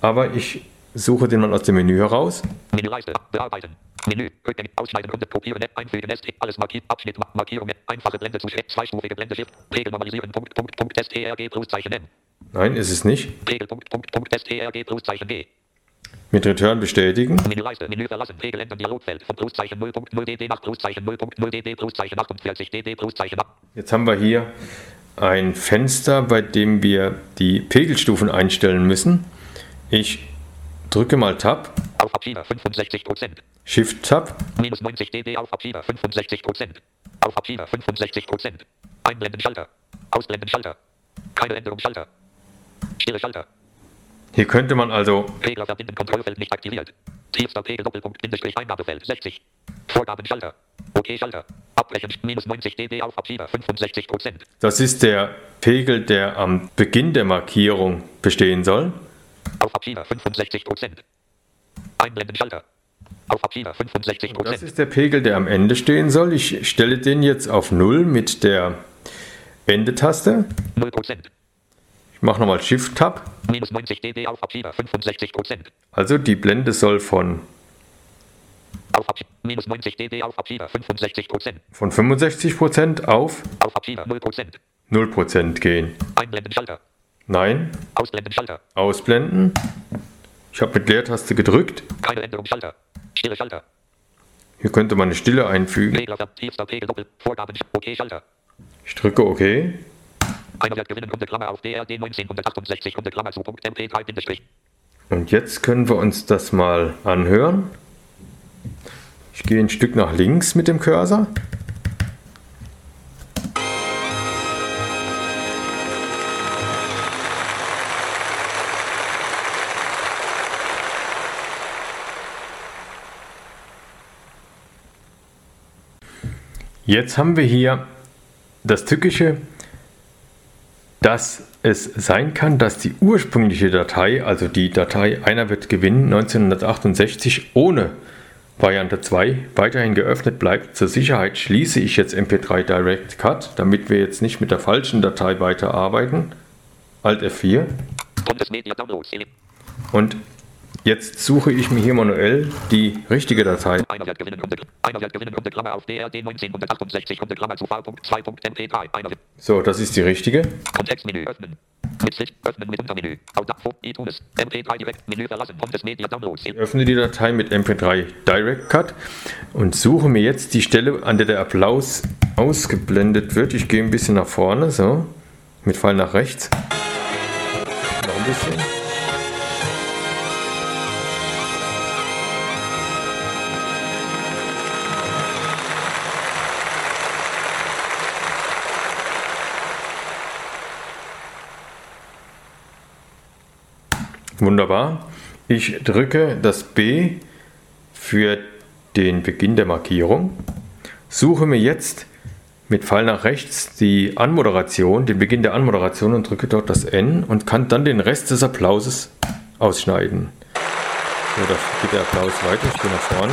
Speaker 2: aber ich suche den mal aus dem Menü heraus.
Speaker 3: Menüleiste. Bearbeiten. Menü. Ausschneiden und kopieren. Einfügen. Alles markiert. Abschnitt. Ma- Markierung. Einfache Blende. Zweistufige Blende. Shift. Pegel normalisieren. Punkt. Punkt. Punkt. Test. ERG. Pluszeichen N.
Speaker 2: Nein, ist es nicht.
Speaker 3: Pegel. Punkt. Punkt. Punkt. Test. ERG. Pluszeichen G.
Speaker 2: Mit Return bestätigen.
Speaker 3: Menüleiste. Menü verlassen. Pegel ändern. Dialogfeld. Von Pluszeichen 0.0 DD nach Pluszeichen 0.0 DD Pluszeichen 48 DD Pluszeichen.
Speaker 2: Jetzt haben wir hier ein Fenster, bei dem wir die Pegelstufen einstellen müssen. Ich drücke mal Tab,
Speaker 3: Auf Abschieber 65 Prozent.
Speaker 2: Shift Tab,
Speaker 3: Minus 90 dB auf Abschieber 65 Prozent. Auf Abschieber 65 Prozent. Einblenden Schalter. Ausblenden Schalter. Keine Änderung Schalter. Stille Schalter.
Speaker 2: Hier könnte man also
Speaker 3: Regler verbinden Kontrollfeld nicht aktiviert. Tiefster Pegel Doppelpunkt Bindestrich Eingabefeld 60. Vorgaben Schalter. OK Schalter. Abbrechen minus 90 dB auf Abschieber 65 Prozent.
Speaker 2: Das ist der Pegel, der am Beginn der Markierung bestehen soll.
Speaker 3: Auf Abschieber 65 Prozent. Einblenden Schalter. Auf Abschieber 65
Speaker 2: Das
Speaker 3: Prozent.
Speaker 2: ist der Pegel, der am Ende stehen soll. Ich stelle den jetzt auf 0 mit der Ende-Taste.
Speaker 3: 0 Prozent.
Speaker 2: Ich mache nochmal Shift-Tab.
Speaker 3: Minus 90 dB auf Abschieber 65 Prozent.
Speaker 2: Also die Blende soll von,
Speaker 3: Auf minus 90 dB auf Abschieber 65 Prozent.
Speaker 2: von 65% auf
Speaker 3: Auf Abschieber 0 Prozent.
Speaker 2: 0% gehen.
Speaker 3: Einblenden Schalter.
Speaker 2: Nein,
Speaker 3: Ausblenden Schalter.
Speaker 2: ausblenden. Ich habe mit Leertaste gedrückt.
Speaker 3: Keine Änderung Schalter. Stille Schalter.
Speaker 2: Hier könnte man eine Stille einfügen. Ich drücke OK.
Speaker 3: Einer wird gewinnen, unter Klammer auf DRD 1968, unter Klammer zu Punkt MP3 Bindestrich.
Speaker 2: Und jetzt können wir uns das mal anhören. Ich gehe ein Stück nach links mit dem Cursor. Jetzt haben wir hier das tückische dass es sein kann, dass die ursprüngliche Datei, also die Datei Einer wird gewinnen 1968 ohne Variante 2 weiterhin geöffnet bleibt. Zur Sicherheit schließe ich jetzt MP3 Direct Cut, damit wir jetzt nicht mit der falschen Datei weiterarbeiten. Alt F4. Und Jetzt suche ich mir hier manuell die richtige Datei. Wird gewinnen, Runde, einer wird gewinnen, Runde, Klammer auf DRD 1968, Runde, Klammer zu V.2.mp3. So, das ist die richtige. Kontextmenü öffnen. Mit Sicht, öffnen mit Untermenü. Audatfo, iTunes, MP3 Direct, Menü verlassen, Pontes Media Downloads. Ich öffne die Datei mit MP3 Direct Cut und suche mir jetzt die Stelle, an der der Applaus ausgeblendet wird. Ich gehe ein bisschen nach vorne, so. Mit Fall nach rechts. Noch ein bisschen. Wunderbar. Ich drücke das B für den Beginn der Markierung, suche mir jetzt mit Pfeil nach rechts die Anmoderation, den Beginn der Anmoderation und drücke dort das N und kann dann den Rest des Applauses ausschneiden. So, da geht der Applaus weiter, ich gehe nach vorne.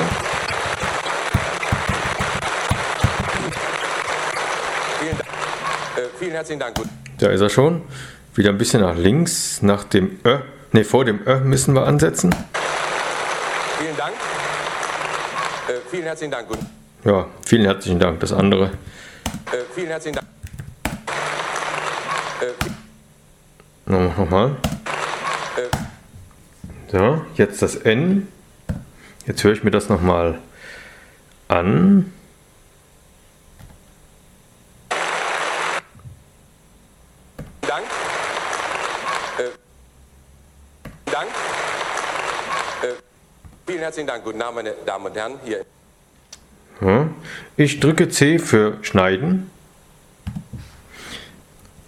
Speaker 5: Vielen, Dank. Äh, vielen herzlichen Dank.
Speaker 2: Da ist er schon. Wieder ein bisschen nach links, nach dem Ö Ne, vor dem Ö müssen wir ansetzen.
Speaker 5: Vielen Dank. Äh, vielen herzlichen Dank.
Speaker 2: Ja, vielen herzlichen Dank. Das andere. Äh,
Speaker 5: vielen herzlichen Dank.
Speaker 2: Äh, Nochmal. Äh. So, jetzt das N. Jetzt höre ich mir das nochmal an.
Speaker 5: Vielen herzlichen Dank. Guten Abend, meine Damen und Herren. Hier.
Speaker 2: Ich drücke C für Schneiden.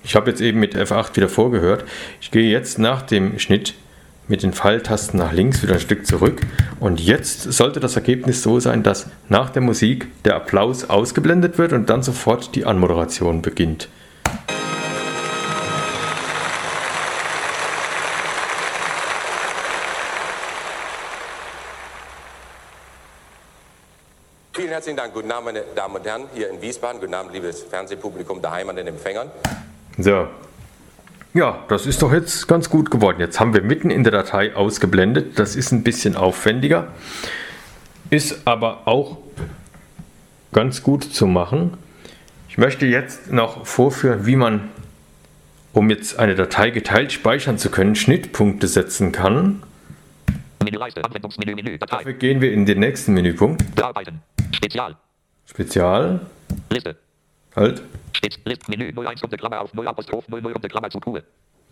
Speaker 2: Ich habe jetzt eben mit F8 wieder vorgehört. Ich gehe jetzt nach dem Schnitt mit den Pfeiltasten nach links wieder ein Stück zurück. Und jetzt sollte das Ergebnis so sein, dass nach der Musik der Applaus ausgeblendet wird und dann sofort die Anmoderation beginnt.
Speaker 5: Herzlichen Dank. Guten Abend, meine Damen und Herren, hier in Wiesbaden. Guten Abend, liebes Fernsehpublikum daheim an den Empfängern.
Speaker 2: So. Ja, das ist doch jetzt ganz gut geworden. Jetzt haben wir mitten in der Datei ausgeblendet. Das ist ein bisschen aufwendiger. Ist aber auch ganz gut zu machen. Ich möchte jetzt noch vorführen, wie man, um jetzt eine Datei geteilt speichern zu können, Schnittpunkte setzen kann. Menüleiste, Anwendungsmenü, Menü, Datei. Dafür gehen wir in den nächsten Menüpunkt. Bearbeiten. Spezial. Spezial. Liste. Halt. Spitz, List, Menü 01 unter Klammer auf 0 Apostroph 00 unter Klammer zu Truhe.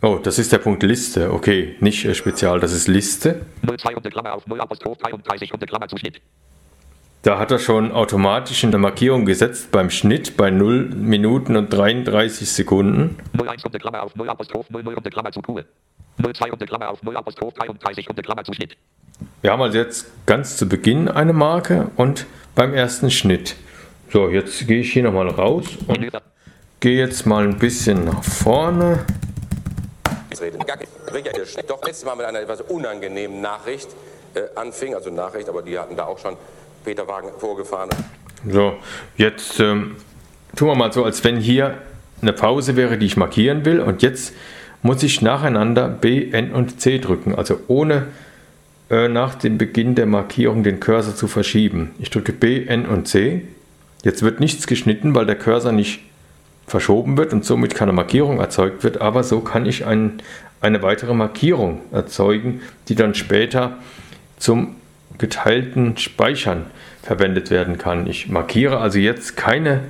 Speaker 2: Oh, das ist der Punkt Liste. Okay, nicht äh, Spezial, das ist Liste. 02 unter Klammer auf 0 Apostroph 33 unter Klammer zu Schnitt. Da hat er schon automatisch in der Markierung gesetzt beim Schnitt bei 0 Minuten und 33 Sekunden. 01 unter Klammer auf 0 Apostroph 00 unter Klammer zu Truhe. 02 unter Klammer auf 0 Apostroph 33 unter Klammer zu Schnitt. Wir haben also jetzt ganz zu Beginn eine Marke und beim ersten Schnitt. So, jetzt gehe ich hier nochmal raus und gehe jetzt mal ein bisschen nach vorne.
Speaker 5: Doch letztes Mal mit einer etwas unangenehmen Nachricht äh, anfing, also Nachricht, aber die hatten da auch schon Peter Wagen vorgefahren.
Speaker 2: So, jetzt ähm, tun wir mal so, als wenn hier eine Pause wäre, die ich markieren will und jetzt muss ich nacheinander B, N und C drücken, also ohne äh, nach dem Beginn der Markierung den Cursor zu verschieben. Ich drücke B, N und C. Jetzt wird nichts geschnitten, weil der Cursor nicht verschoben wird und somit keine Markierung erzeugt wird, aber so kann ich ein, eine weitere Markierung erzeugen, die dann später zum geteilten Speichern verwendet werden kann. Ich markiere also jetzt keine,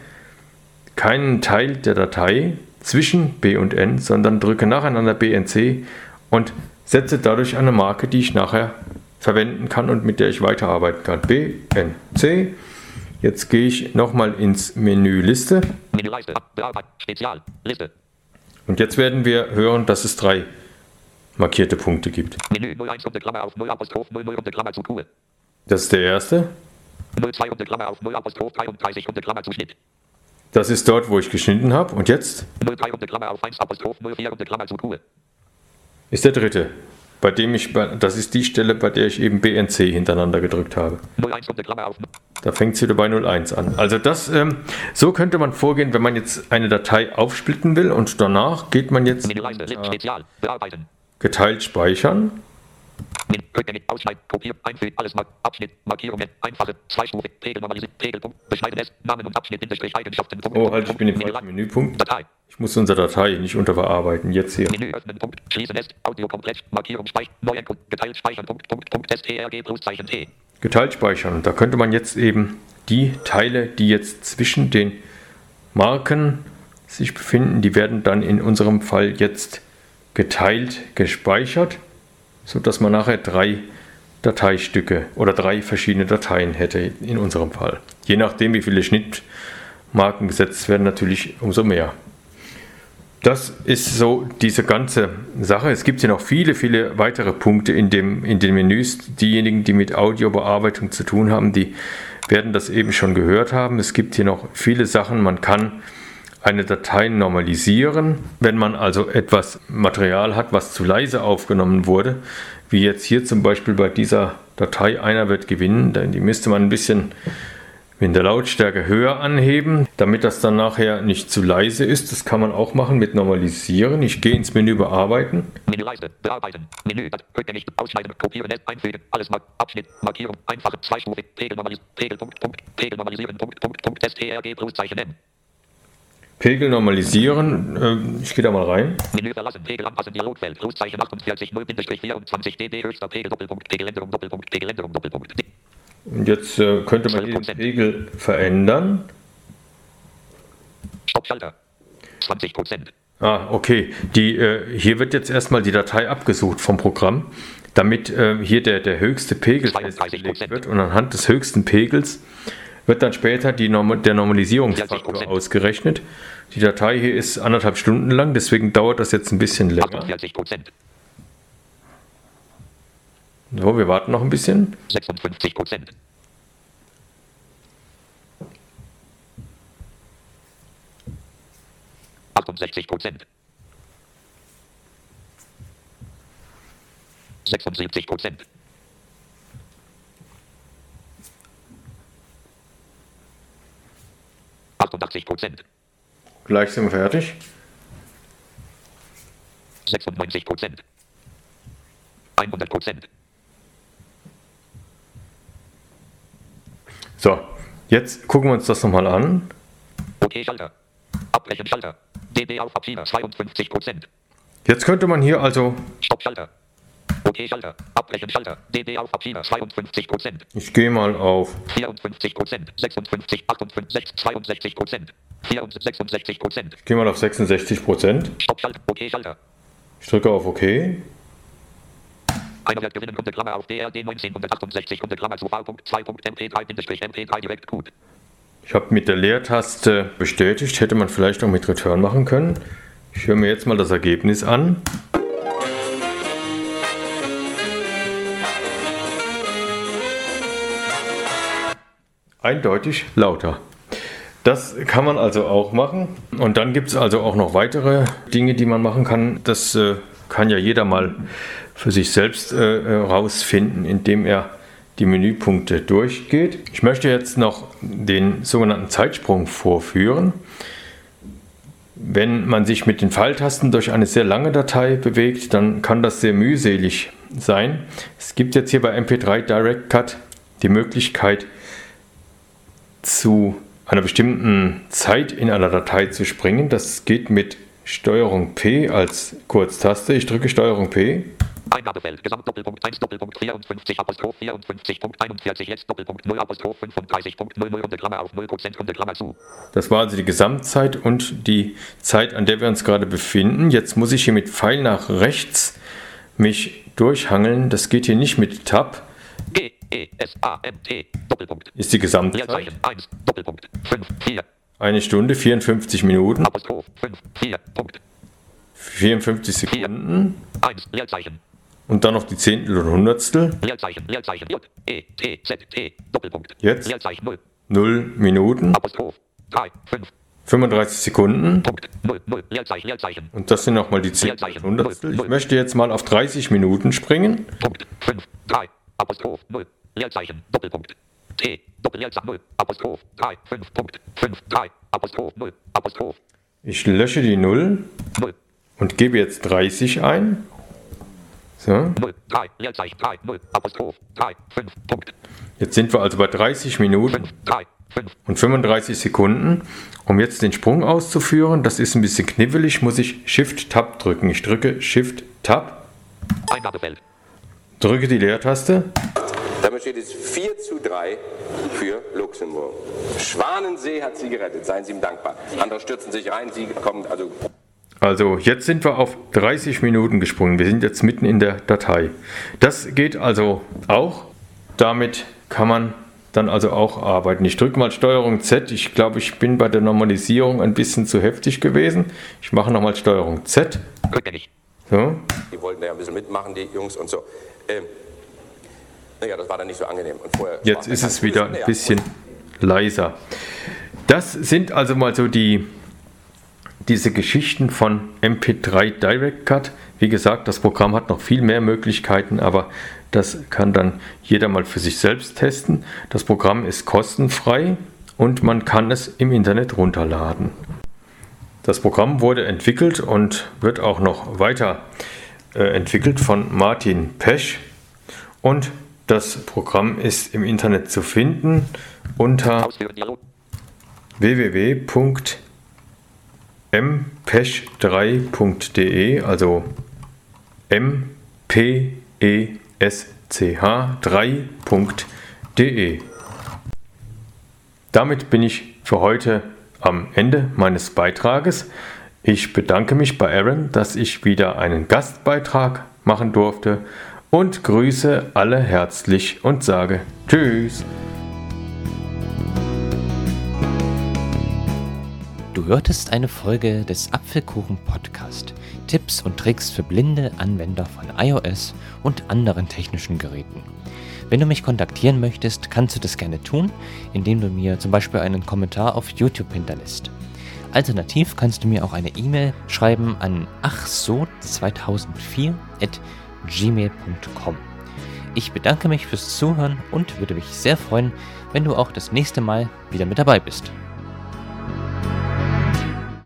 Speaker 2: keinen Teil der Datei zwischen B und N, sondern drücke nacheinander B, N, C und setze dadurch eine Marke, die ich nachher verwenden kann und mit der ich weiterarbeiten kann. B, N, C. Jetzt gehe ich nochmal ins Menü Liste. Menüleiste, Spezial, Liste. Und jetzt werden wir hören, dass es drei markierte Punkte gibt. Menü 01 unter Klammer auf 0 Apostroph 00 unter Klammer zu Truhe. Das ist der erste. 02 unter Klammer auf 0 Apostroph 33 unter Klammer zu Schnitt. Das ist dort, wo ich geschnitten habe. Und jetzt
Speaker 3: 03 runde Klammer auf 1 Apostroph 04 runde Klammer zu Q.
Speaker 2: ist der dritte, bei dem ich, das ist die Stelle, bei der ich eben BNC hintereinander gedrückt habe.
Speaker 3: 01 runde Klammer auf
Speaker 2: Da fängt es wieder bei 01 an. Also das, ähm, so könnte man vorgehen, wenn man jetzt eine Datei aufsplitten will und danach geht man jetzt.
Speaker 3: Bearbeiten.
Speaker 2: geteilt speichern.
Speaker 3: Min rückgängig. Ausschneiden. Kopieren. Einfügen. Alles mark Abschnitt. Markierungen. Einfache. Zweistufig. Pegel normalisieren. Pegelpunkt. Beschneiden es. Namen und Abschnitt. Bindestrich. Eigenschaften. Punkt.
Speaker 2: Oh, halt, ich bin im falschen Menüpunkt.
Speaker 3: Datei.
Speaker 2: Ich muss unsere Datei nicht unterbearbeiten. Jetzt hier.
Speaker 3: Menü öffnen. Punkt. Schließen es. Audio komplett. Markierung. Speichern. Neu Punkt. Geteilt speichern. Punkt. Punkt. Punkt. STRG Pluszeichen T.
Speaker 2: Geteilt speichern. Und da könnte man jetzt eben die Teile, die jetzt zwischen den Marken sich befinden, die werden dann in unserem Fall jetzt geteilt gespeichert, sodass man nachher drei Dateistücke oder drei verschiedene Dateien hätte in unserem Fall. Je nachdem, wie viele Schnittmarken gesetzt werden, natürlich umso mehr. Das ist so diese ganze Sache. Es gibt hier noch viele, viele weitere Punkte in, dem, in den Menüs. Diejenigen, die mit Audiobearbeitung zu tun haben, die werden das eben schon gehört haben. Es gibt hier noch viele Sachen. Man kann eine Datei normalisieren, wenn man also etwas Material hat, was zu leise aufgenommen wurde, wie jetzt hier zum Beispiel bei dieser Datei, einer wird gewinnen, die müsste man ein bisschen in der Lautstärke höher anheben, damit das dann nachher nicht zu leise ist. Das kann man auch machen mit Normalisieren. Ich gehe ins Menü Bearbeiten.
Speaker 3: Menüleiste. Bearbeiten. Menü. Dat- Rückgängig. Ausschneiden. Kopieren. Einfügen. Alles mark Abschnitt. Markierung. Einfache. Zweistufig. Pegel normalisieren. Pegel. Punkt. Punkt. Pegel normalisieren. Punkt. Punkt. Punkt. STRG Pluszeichen M.
Speaker 2: Pegel normalisieren. Ähm, Ich gehe da mal rein.
Speaker 3: Menü verlassen. Pegel anpassen. Dialogfeld. Pluszeichen 48 0 24 DD höchster Pegel Doppelpunkt. Pegeländerung Doppelpunkt. Pegeländerung Doppelpunkt.
Speaker 2: Und jetzt äh, könnte man den Pegel verändern.
Speaker 3: Stoppschalter. 20 Prozent.
Speaker 2: Ah, okay. Die, äh, hier wird jetzt erstmal die Datei abgesucht vom Programm, damit äh, hier der, der höchste Pegel
Speaker 3: 32%.
Speaker 2: festgelegt wird. Und anhand des höchsten Pegels wird dann später die Norm der Normalisierungsfaktor
Speaker 3: 40%.
Speaker 2: ausgerechnet. Die Datei hier ist anderthalb Stunden lang, deswegen dauert das jetzt ein bisschen länger.
Speaker 3: 48 Prozent.
Speaker 2: So, wir warten noch ein bisschen.
Speaker 3: 56 Prozent. Prozent. 76 Prozent. Achtundachtzig Prozent.
Speaker 2: Gleich sind wir fertig.
Speaker 3: 96 Prozent. 100 Prozent.
Speaker 2: So, jetzt gucken wir uns das nochmal an.
Speaker 3: OK Schalter. Abbrechen Schalter. DD auf Abschieder 52 Prozent.
Speaker 2: Jetzt könnte man hier also,
Speaker 3: Stoppschalter. OK Schalter. Abbrechen Schalter. DD auf Abschieder 52 Prozent.
Speaker 2: ich gehe mal auf
Speaker 3: 54 Prozent. 56, 58, 62 Prozent. 64, 66 Prozent.
Speaker 2: Ich gehe mal auf 66 Prozent.
Speaker 3: Stoppschalter. OK Schalter.
Speaker 2: Ich drücke auf OK.
Speaker 3: Einer wird gewinnen, Runde Klammer auf DRD 1968, Runde Klammer zu V.2.mp3, Bindestrich MP3 direkt gut.
Speaker 2: Ich habe mit der Leertaste bestätigt, hätte man vielleicht auch mit Return machen können. Ich höre mir jetzt mal das Ergebnis an. Eindeutig lauter. Das kann man also auch machen. Und dann gibt es also auch noch weitere Dinge, die man machen kann. Das äh, kann ja jeder mal für sich selbst äh, äh, rausfinden, indem er die Menüpunkte durchgeht. Ich möchte jetzt noch den sogenannten Zeitsprung vorführen. Wenn man sich mit den Pfeiltasten durch eine sehr lange Datei bewegt, dann kann das sehr mühselig sein. Es gibt jetzt hier bei MP3 Direct Cut die Möglichkeit, zu einer bestimmten Zeit in einer Datei zu springen. Das geht mit Steuerung P als Kurztaste. Ich drücke Steuerung P.
Speaker 3: Eingabefeld, Gesamtdoppelpunkt 1, Doppelpunkt 54, Apostroph 54.41, jetzt Doppelpunkt 0, Apostroph 35.00, Runde Klammer auf 0%, Runde Klammer zu.
Speaker 2: Das war also die Gesamtzeit und die Zeit, an der wir uns gerade befinden. Jetzt muss ich hier mit Pfeil nach rechts mich durchhangeln. Das geht hier nicht mit Tab. Ist die Gesamtzeit.
Speaker 3: Leerzeichen 1, Doppelpunkt. 5, 4,
Speaker 2: Eine Stunde, 54 Minuten,
Speaker 3: Apostroph. 5, 4, Punkt.
Speaker 2: 54 Sekunden.
Speaker 3: 1, Leerzeichen,
Speaker 2: und dann noch die Zehntel und Hundertstel.
Speaker 3: Leerzeichen, Leerzeichen, J, E, T, Z, T, Doppelpunkt.
Speaker 2: Jetzt?
Speaker 3: Leerzeichen 0,
Speaker 2: 0 Minuten,
Speaker 3: Apostroph. 3, 5,
Speaker 2: 35 Sekunden.
Speaker 3: Punkt. 0, 0, Leerzeichen, Leerzeichen.
Speaker 2: Und das sind nochmal die 10 Hundertstel. Ich möchte jetzt mal auf 30 Minuten springen.
Speaker 3: Punkt. 5, 3, Apostroph, 0, Leerzeichen, Doppelpunkt. T, Doppel-Leerzeichen, 0, Apostroph, 3, 5, Punkt. 5, 3, Apostroph, 0, Apostroph,
Speaker 2: Ich lösche die 0
Speaker 3: 0,
Speaker 2: und gebe jetzt 30 ein. So,
Speaker 3: 0, 3, Leerzeichen, 3, 0, Apostroph, 3, 5, Punkt.
Speaker 2: jetzt sind wir also bei 30 Minuten
Speaker 3: 5, 3, 5,
Speaker 2: und 35 Sekunden. Um jetzt den Sprung auszuführen, das ist ein bisschen knifflig, muss ich Shift-Tab drücken. Ich drücke Shift-Tab,
Speaker 3: Eingabefeld.
Speaker 2: drücke die Leertaste.
Speaker 5: Damit steht es 4 zu 3 für Luxemburg. Schwanensee hat sie gerettet, seien Sie ihm dankbar. Andere stürzen sich rein, Sie kommen also
Speaker 2: Also jetzt sind wir auf 30 Minuten gesprungen. Wir sind jetzt mitten in der Datei. Das geht also auch. Damit kann man dann also auch arbeiten. Ich drücke mal Steuerung Z. Ich glaube, ich bin bei der Normalisierung ein bisschen zu heftig gewesen. Ich mache nochmal Steuerung Z.
Speaker 3: Rückgängig.
Speaker 2: So.
Speaker 5: Die wollten da ja ein bisschen mitmachen, die Jungs und so. Ähm, naja, das war dann nicht so angenehm.
Speaker 2: Jetzt ist es wieder ein bisschen leiser. Das sind also mal so die diese Geschichten von MP3 Direct Cut. Wie gesagt, das Programm hat noch viel mehr Möglichkeiten, aber das kann dann jeder mal für sich selbst testen. Das Programm ist kostenfrei und man kann es im Internet runterladen. Das Programm wurde entwickelt und wird auch noch weiter äh, entwickelt von Martin Pesch und das Programm ist im Internet zu finden unter
Speaker 3: Ausführen, Dialog.
Speaker 2: www.mpesch3.de, also m p e s c h 3.de. Damit bin ich für heute am Ende meines Beitrages. Ich bedanke mich bei Aaron, dass ich wieder einen Gastbeitrag machen durfte und grüße alle herzlich und sage Tschüss.
Speaker 1: Du hörtest eine Folge des Apfelkuchen Podcast. Tipps und Tricks für blinde Anwender von iOS und anderen technischen Geräten. Wenn du mich kontaktieren möchtest, kannst du das gerne tun, indem du mir zum Beispiel einen Kommentar auf YouTube hinterlässt. Alternativ kannst du mir auch eine E-Mail schreiben an achso2004 at gmail.com. Ich bedanke mich fürs Zuhören und würde mich sehr freuen, wenn du auch das nächste Mal wieder mit dabei bist.